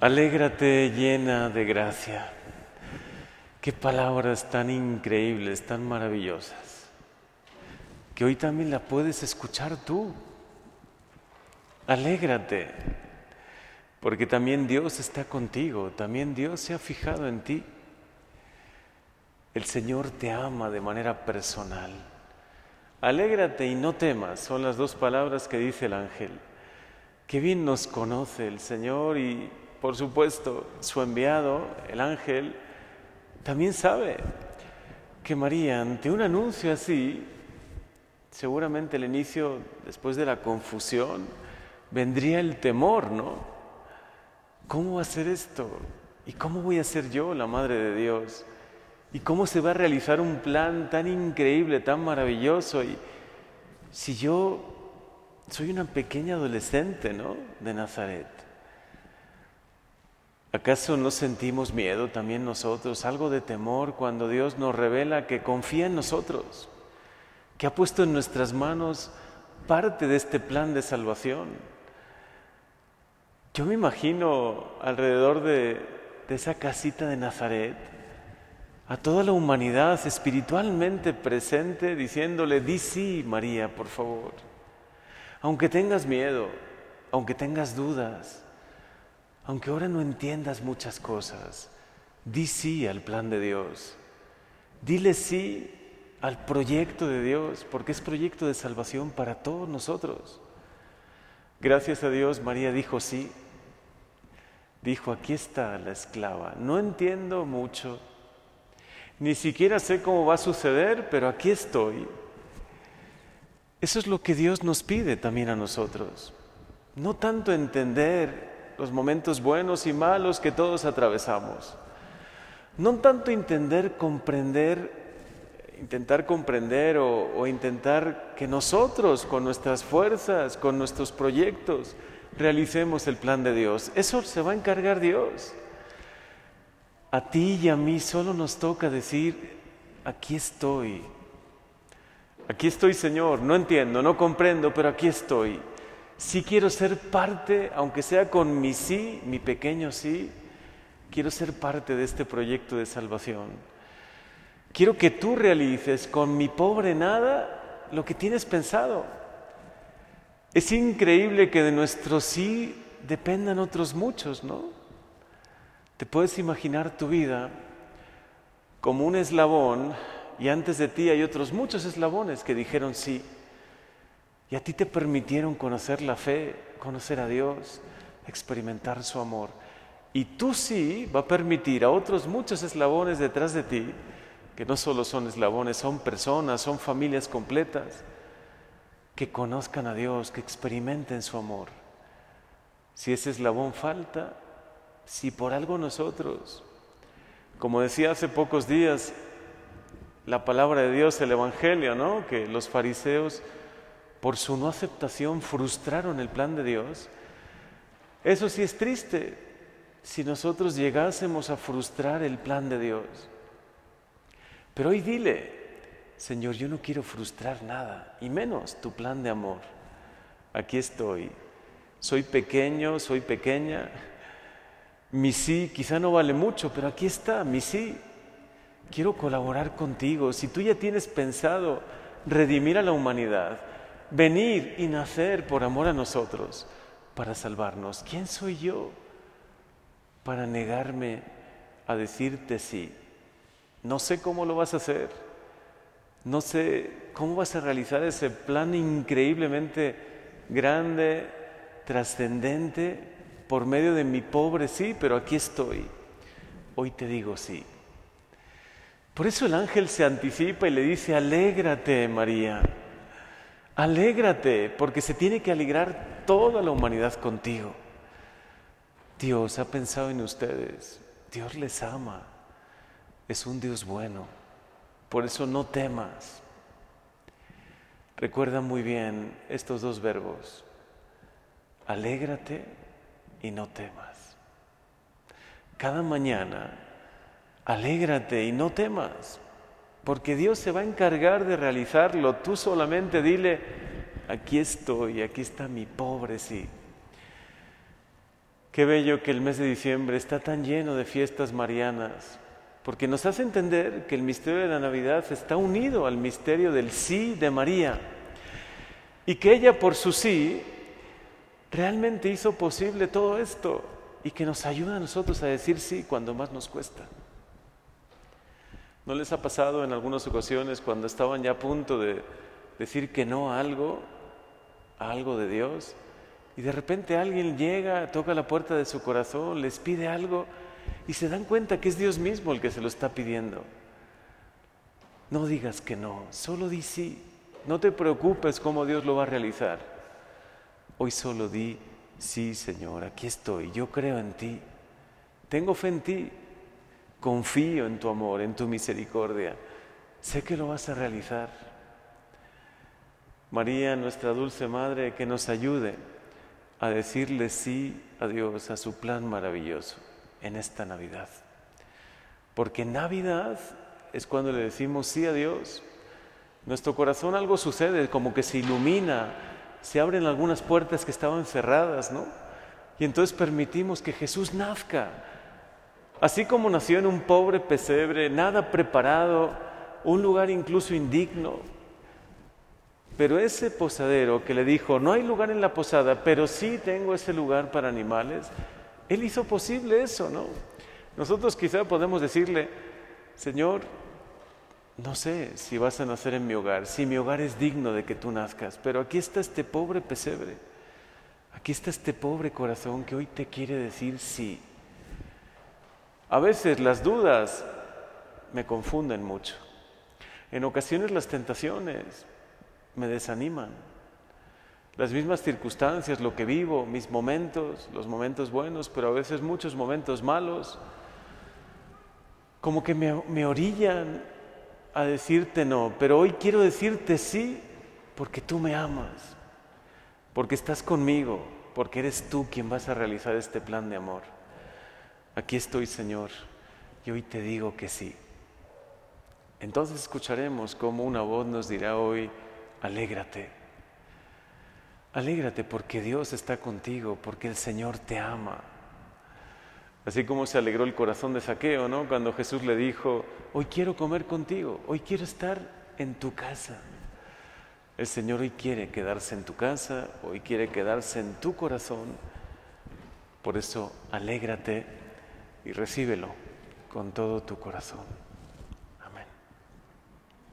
Alégrate llena de gracia. Qué palabras tan increíbles, tan maravillosas, que hoy también la puedes escuchar tú. Alégrate, porque también Dios está contigo, también Dios se ha fijado en ti. El Señor te ama de manera personal. Alégrate y no temas, son las dos palabras que dice el ángel. Qué bien nos conoce el Señor y por supuesto su enviado, el ángel, también sabe que María, ante un anuncio así, seguramente el inicio, después de la confusión, vendría el temor, ¿no? ¿Cómo va a ser esto? ¿Y cómo voy a ser yo la Madre de Dios? ¿Y cómo se va a realizar un plan tan increíble, tan maravilloso? Y si yo soy una pequeña adolescente, ¿no? De Nazaret. ¿Acaso no sentimos miedo también nosotros, algo de temor cuando Dios nos revela que confía en nosotros, que ha puesto en nuestras manos parte de este plan de salvación? Yo me imagino alrededor de, esa casita de Nazaret a toda la humanidad espiritualmente presente diciéndole, di sí, María, por favor. Aunque tengas miedo, aunque tengas dudas, aunque ahora no entiendas muchas cosas, di sí al plan de Dios. Dile sí al proyecto de Dios, porque es proyecto de salvación para todos nosotros. Gracias a Dios, María dijo sí. Dijo, aquí está la esclava. No entiendo mucho, ni siquiera sé cómo va a suceder, pero aquí estoy. Eso es lo que Dios nos pide también a nosotros. No tanto entender los momentos buenos y malos que todos atravesamos. No tanto entender, comprender, intentar comprender o, o, intentar que nosotros con nuestras fuerzas, con nuestros proyectos, realicemos el plan de Dios. Eso se va a encargar Dios. A ti y a mí solo nos toca decir, aquí estoy. Aquí estoy, Señor. No entiendo, no comprendo, pero aquí estoy. Si quiero ser parte, aunque sea con mi sí, mi pequeño sí, quiero ser parte de este proyecto de salvación. Quiero que tú realices con mi pobre nada lo que tienes pensado. Es increíble que de nuestro sí dependan otros muchos, ¿no? Te puedes imaginar tu vida como un eslabón y antes de ti hay otros muchos eslabones que dijeron sí. Y a ti te permitieron conocer la fe, conocer a Dios, experimentar su amor. Y tú sí va a permitir a otros muchos eslabones detrás de ti, que no solo son eslabones, son personas, son familias completas, que conozcan a Dios, que experimenten su amor. Si ese eslabón falta, si por algo nosotros, como decía hace pocos días, la palabra de Dios, el Evangelio, ¿no? Que los fariseos por su no aceptación frustraron el plan de Dios. Eso sí es triste si nosotros llegásemos a frustrar el plan de Dios. Pero hoy dile, Señor, yo no quiero frustrar nada, y menos tu plan de amor. Aquí estoy. Soy pequeño, soy pequeña. Mi sí quizá no vale mucho, pero aquí está, mi sí. Quiero colaborar contigo. Si tú ya tienes pensado redimir a la humanidad, venir y nacer por amor a nosotros para salvarnos. ¿Quién soy yo para negarme a decirte sí? No sé cómo lo vas a hacer. No sé cómo vas a realizar ese plan increíblemente grande, trascendente, por medio de mi pobre sí, pero aquí estoy. Hoy te digo sí. Por eso el ángel se anticipa y le dice, alégrate María Alégrate, porque se tiene que alegrar toda la humanidad contigo. Dios ha pensado en ustedes, Dios les ama, es un Dios bueno, por eso no temas. Recuerda muy bien estos dos verbos, alégrate y no temas. Cada mañana, alégrate y no temas, porque Dios se va a encargar de realizarlo. Tú solamente dile, aquí estoy, aquí está mi pobre sí. Qué bello que el mes de diciembre está tan lleno de fiestas marianas, porque nos hace entender que el misterio de la Navidad está unido al misterio del sí de María y que ella por su sí realmente hizo posible todo esto y que nos ayuda a nosotros a decir sí cuando más nos cuesta. ¿No les ha pasado en algunas ocasiones cuando estaban ya a punto de decir que no a algo, a algo de Dios? Y de repente alguien llega, toca la puerta de su corazón, les pide algo y se dan cuenta que es Dios mismo el que se lo está pidiendo. No digas que no, solo di sí. No te preocupes cómo Dios lo va a realizar. Hoy solo di sí, Señor, aquí estoy, yo creo en ti. Tengo fe en ti. Confío en tu amor, en tu misericordia. Sé que lo vas a realizar. María, nuestra dulce Madre, que nos ayude a decirle sí a Dios, a su plan maravilloso en esta Navidad. Porque Navidad es cuando le decimos sí a Dios. Nuestro corazón algo sucede, como que se ilumina, se abren algunas puertas que estaban cerradas, ¿no? Y entonces permitimos que Jesús nazca. Así como nació en un pobre pesebre, nada preparado, un lugar incluso indigno, pero ese posadero que le dijo, no hay lugar en la posada, pero sí tengo ese lugar para animales, él hizo posible eso, ¿no? Nosotros quizá podemos decirle, Señor, no sé si vas a nacer en mi hogar, si mi hogar es digno de que tú nazcas, pero aquí está este pobre pesebre, aquí está este pobre corazón que hoy te quiere decir sí. A veces las dudas me confunden mucho. En ocasiones las tentaciones me desaniman. Las mismas circunstancias, lo que vivo, mis momentos, los momentos buenos, pero a veces muchos momentos malos, como que me, me orillan a decirte no, pero hoy quiero decirte sí porque tú me amas, porque estás conmigo, porque eres tú quien vas a realizar este plan de amor. Aquí estoy, Señor, y hoy te digo que sí. Entonces escucharemos cómo una voz nos dirá hoy, alégrate. Alégrate porque Dios está contigo, porque el Señor te ama. Así como se alegró el corazón de Saqueo, ¿no? Cuando Jesús le dijo, hoy quiero comer contigo, hoy quiero estar en tu casa. El Señor hoy quiere quedarse en tu casa, hoy quiere quedarse en tu corazón. Por eso, alégrate y recíbelo con todo tu corazón.